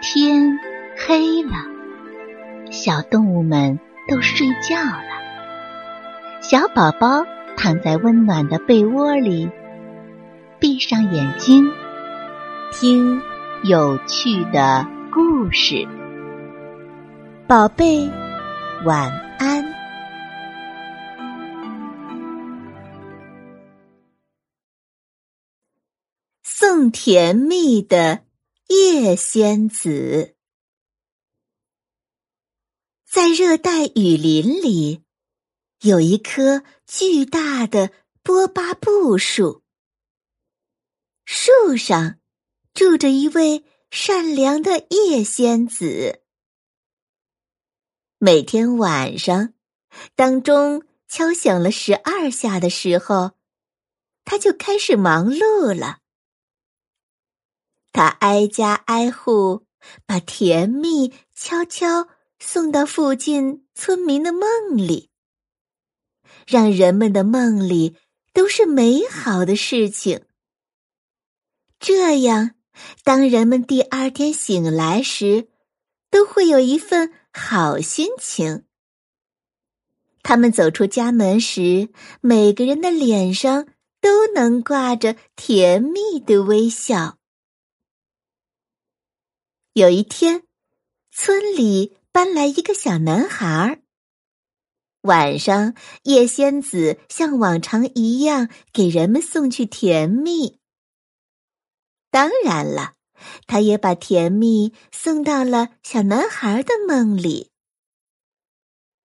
天黑了，小动物们都睡觉了。小宝宝躺在温暖的被窝里，闭上眼睛，听有趣的故事。宝贝，晚安。送甜蜜的。叶仙子在热带雨林里，有一棵巨大的波巴布树。树上住着一位善良的叶仙子。每天晚上，当钟敲响了十二下的时候，他就开始忙碌了。他挨家挨户，把甜蜜悄悄送到附近村民的梦里，让人们的梦里都是美好的事情。这样，当人们第二天醒来时，都会有一份好心情。他们走出家门时，每个人的脸上都能挂着甜蜜的微笑。有一天，村里搬来一个小男孩。晚上，叶仙子像往常一样给人们送去甜蜜。当然了，他也把甜蜜送到了小男孩的梦里。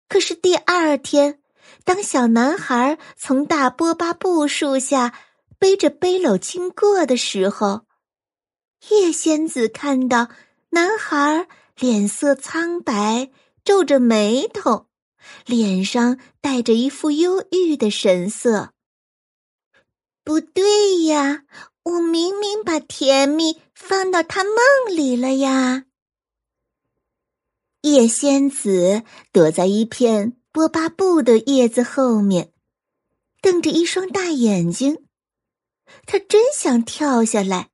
可是第二天，当小男孩从大波巴布树下背着背篓经过的时候，叶仙子看到。男孩脸色苍白，皱着眉头，脸上带着一副忧郁的神色。不对呀，我明明把甜蜜放到他梦里了呀！叶仙子躲在一片波巴布的叶子后面，瞪着一双大眼睛。他真想跳下来，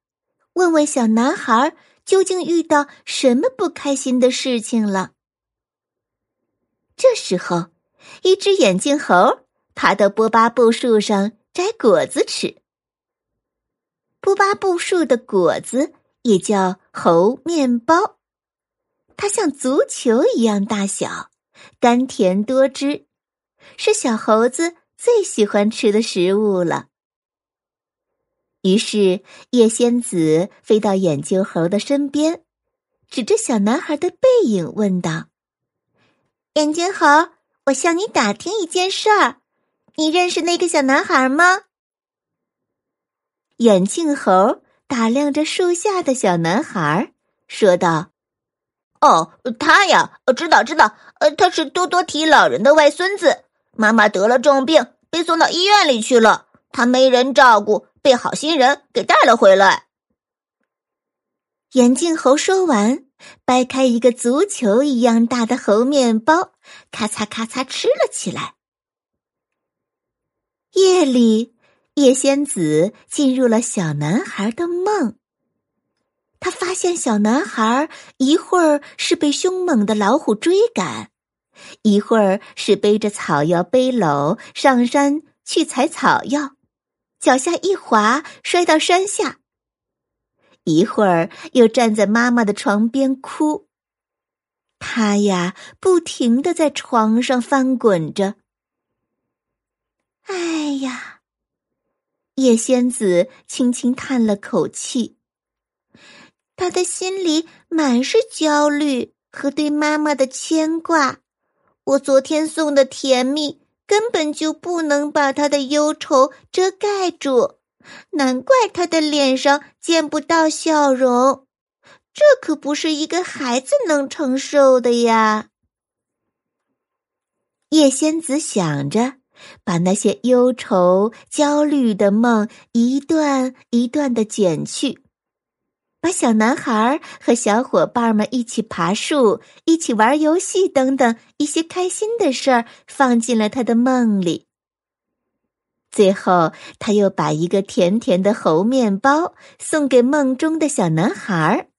问问小男孩。究竟遇到什么不开心的事情了？这时候，一只眼镜猴爬到波巴布树上摘果子吃。波巴布树的果子也叫猴面包，它像足球一样大小，甘甜多汁，是小猴子最喜欢吃的食物了。于是，叶仙子飞到眼镜猴的身边，指着小男孩的背影问道：“眼镜猴，我向你打听一件事儿，你认识那个小男孩吗？”眼镜猴打量着树下的小男孩，说道：“哦，他呀，知道知道，呃，他是多多提老人的外孙子，妈妈得了重病，被送到医院里去了，他没人照顾。”被好心人给带了回来。眼镜猴说完，掰开一个足球一样大的猴面包，咔嚓咔嚓吃了起来。夜里，叶仙子进入了小男孩的梦。他发现小男孩一会儿是被凶猛的老虎追赶，一会儿是背着草药背篓上山去采草药。脚下一滑，摔到山下。一会儿又站在妈妈的床边哭。他呀，不停的在床上翻滚着。哎呀，叶仙子轻轻叹了口气。他的心里满是焦虑和对妈妈的牵挂。我昨天送的甜蜜。根本就不能把他的忧愁遮盖住，难怪他的脸上见不到笑容。这可不是一个孩子能承受的呀！叶仙子想着，把那些忧愁、焦虑的梦一段一段的剪去。把小男孩和小伙伴们一起爬树、一起玩游戏等等一些开心的事儿放进了他的梦里。最后，他又把一个甜甜的猴面包送给梦中的小男孩，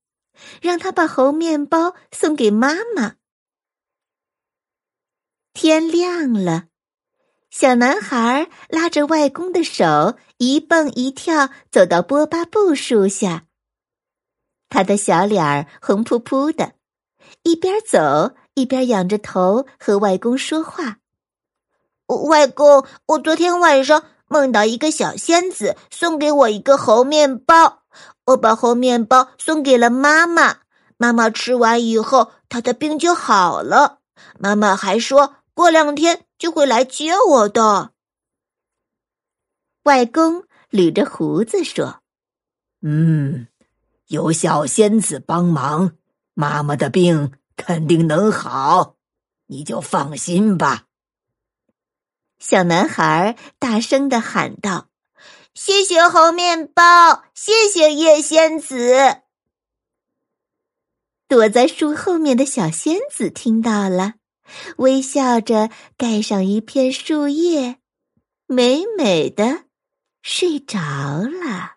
让他把猴面包送给妈妈。天亮了，小男孩拉着外公的手，一蹦一跳走到波巴布树下。他的小脸儿红扑扑的，一边走一边仰着头和外公说话。外公，我昨天晚上梦到一个小仙子送给我一个猴面包，我把猴面包送给了妈妈。妈妈吃完以后，她的病就好了。妈妈还说过两天就会来接我的。外公捋着胡子说：“嗯。”有小仙子帮忙，妈妈的病肯定能好，你就放心吧。小男孩大声的喊道：“谢谢猴面包，谢谢叶仙子。”躲在树后面的小仙子听到了，微笑着盖上一片树叶，美美的睡着了。